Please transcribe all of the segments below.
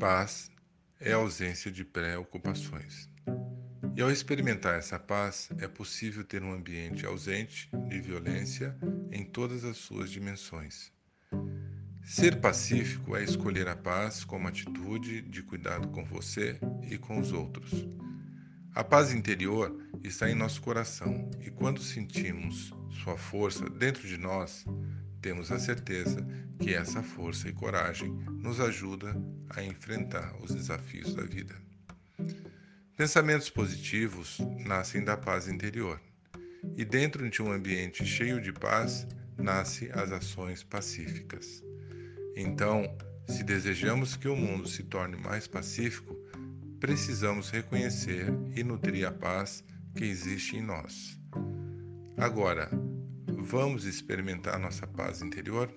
Paz é ausência de preocupações. E ao experimentar essa paz, é possível ter um ambiente ausente de violência em todas as suas dimensões. Ser pacífico é escolher a paz como atitude de cuidado com você e com os outros. A paz interior está em nosso coração e quando sentimos sua força dentro de nós, temos a certeza que essa força e coragem nos ajuda a enfrentar os desafios da vida. Pensamentos positivos nascem da paz interior, e dentro de um ambiente cheio de paz nascem as ações pacíficas. Então, se desejamos que o mundo se torne mais pacífico, precisamos reconhecer e nutrir a paz que existe em nós. Agora, vamos experimentar nossa paz interior?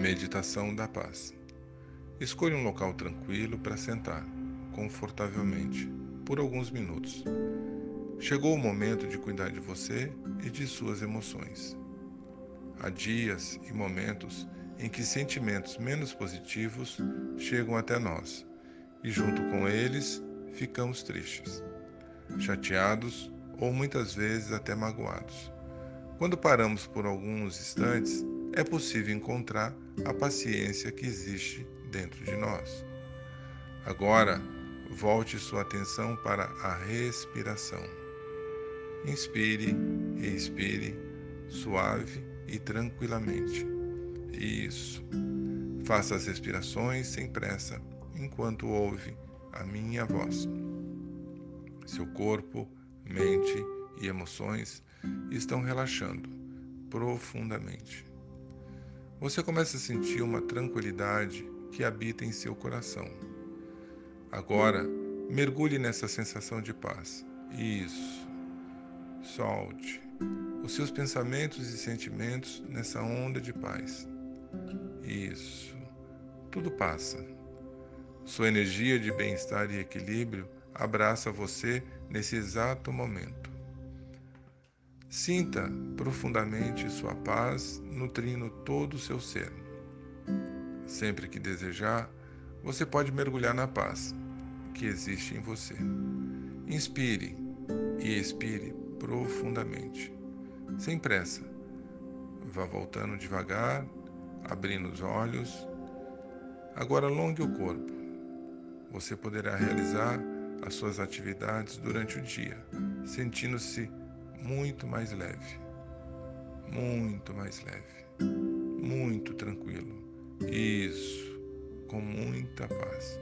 Meditação da paz. Escolha um local tranquilo para sentar, confortavelmente, por alguns minutos. Chegou o momento de cuidar de você e de suas emoções. Há dias e momentos em que sentimentos menos positivos chegam até nós e, junto com eles, ficamos tristes, chateados ou muitas vezes até magoados. Quando paramos por alguns instantes, é possível encontrar a paciência que existe dentro de nós. Agora, volte sua atenção para a respiração. Inspire e expire suave e tranquilamente. Isso. Faça as respirações sem pressa, enquanto ouve a minha voz. Seu corpo, mente e emoções estão relaxando profundamente. Você começa a sentir uma tranquilidade que habita em seu coração. Agora, mergulhe nessa sensação de paz. Isso. Solte os seus pensamentos e sentimentos nessa onda de paz. Isso. Tudo passa. Sua energia de bem-estar e equilíbrio abraça você nesse exato momento. Sinta profundamente sua paz nutrindo todo o seu ser. Sempre que desejar, você pode mergulhar na paz que existe em você. Inspire e expire profundamente, sem pressa. Vá voltando devagar abrindo os olhos. Agora alongue o corpo. Você poderá realizar as suas atividades durante o dia, sentindo-se muito mais leve, muito mais leve, muito tranquilo. Isso, com muita paz.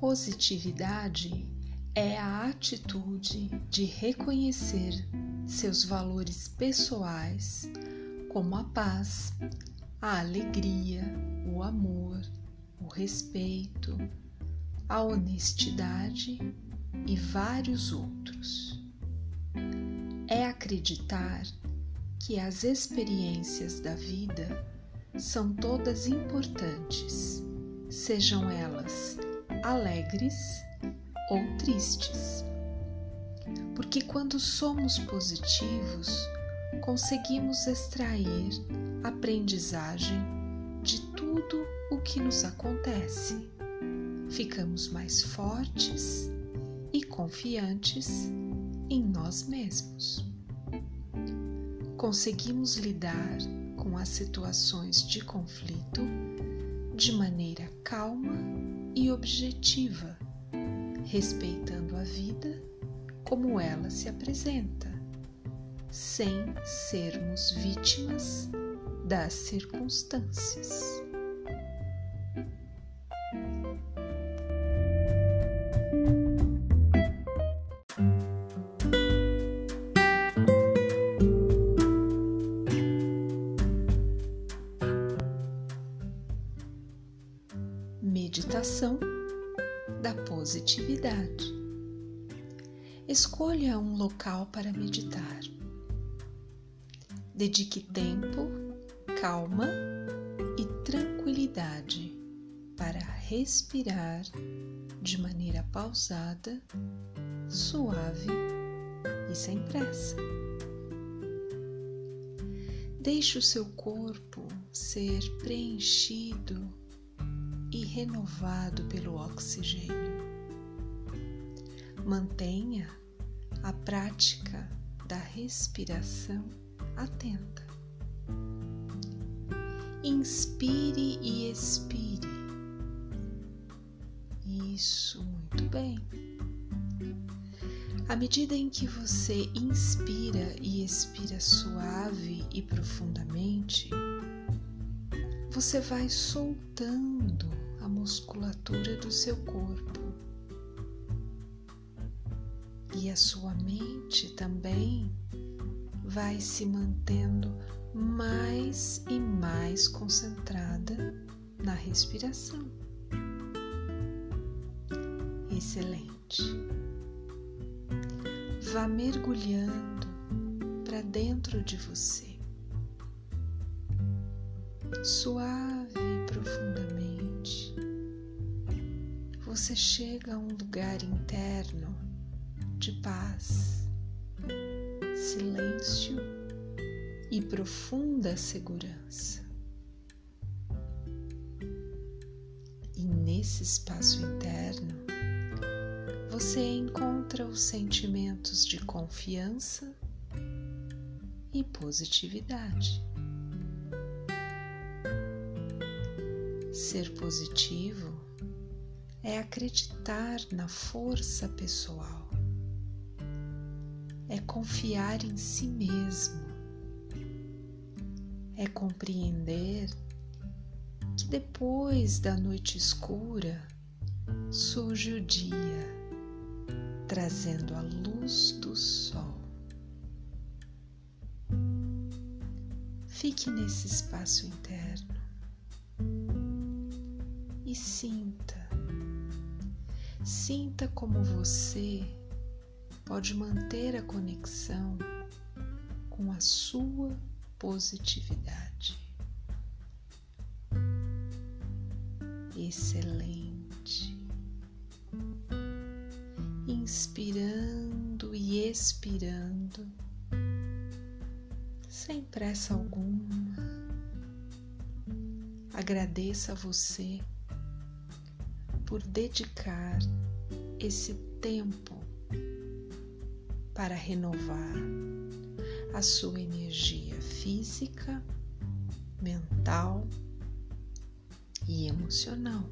Positividade é a atitude de reconhecer seus valores pessoais, como a paz, a alegria, o amor, o respeito, a honestidade e vários outros. É acreditar que as experiências da vida são todas importantes, sejam elas alegres ou tristes. Porque quando somos positivos, conseguimos extrair aprendizagem de tudo o que nos acontece. Ficamos mais fortes e confiantes em nós mesmos. Conseguimos lidar com as situações de conflito de maneira calma e objetiva, respeitando a vida como ela se apresenta, sem sermos vítimas das circunstâncias. Meditação da positividade. Escolha um local para meditar. Dedique tempo, calma e tranquilidade para respirar de maneira pausada, suave e sem pressa. Deixe o seu corpo ser preenchido renovado pelo oxigênio. Mantenha a prática da respiração atenta. Inspire e expire. Isso, muito bem. À medida em que você inspira e expira suave e profundamente, você vai soltando a musculatura do seu corpo e a sua mente também vai se mantendo mais e mais concentrada na respiração. Excelente. Vá mergulhando para dentro de você, suave e profundamente. Você chega a um lugar interno de paz, silêncio e profunda segurança. E nesse espaço interno, você encontra os sentimentos de confiança e positividade. Ser positivo é acreditar na força pessoal é confiar em si mesmo, é compreender que depois da noite escura surge o dia, trazendo a luz do sol. Fique nesse espaço interno e sinta, sinta como você pode manter a conexão com a sua positividade. Excelente. Inspirando e expirando, sem pressa alguma. Agradeça a você por dedicar esse tempo para renovar a sua energia física, mental e emocional.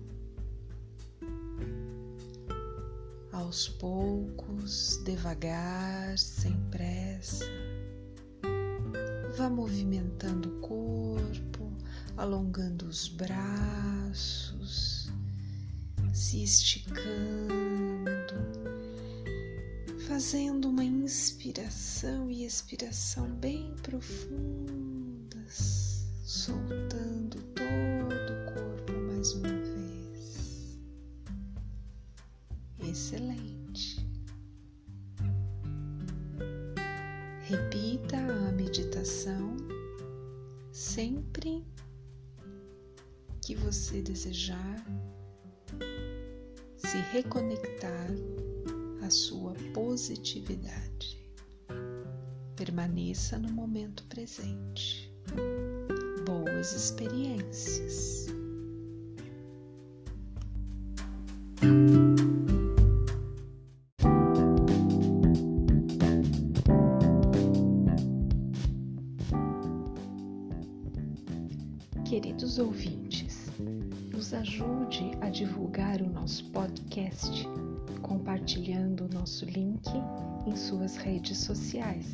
Aos poucos, devagar, sem pressa, vá movimentando o corpo, alongando os braços, se esticando fazendo uma inspiração e expiração bem profundas, soltando todo o corpo mais uma vez. Excelente. Repita a meditação sempre que você desejar se reconectar a sua positividade. Permaneça no momento presente. Boas experiências. Queridos ouvintes, nos ajude a divulgar o nosso podcast compartilhando o nosso link em suas redes sociais.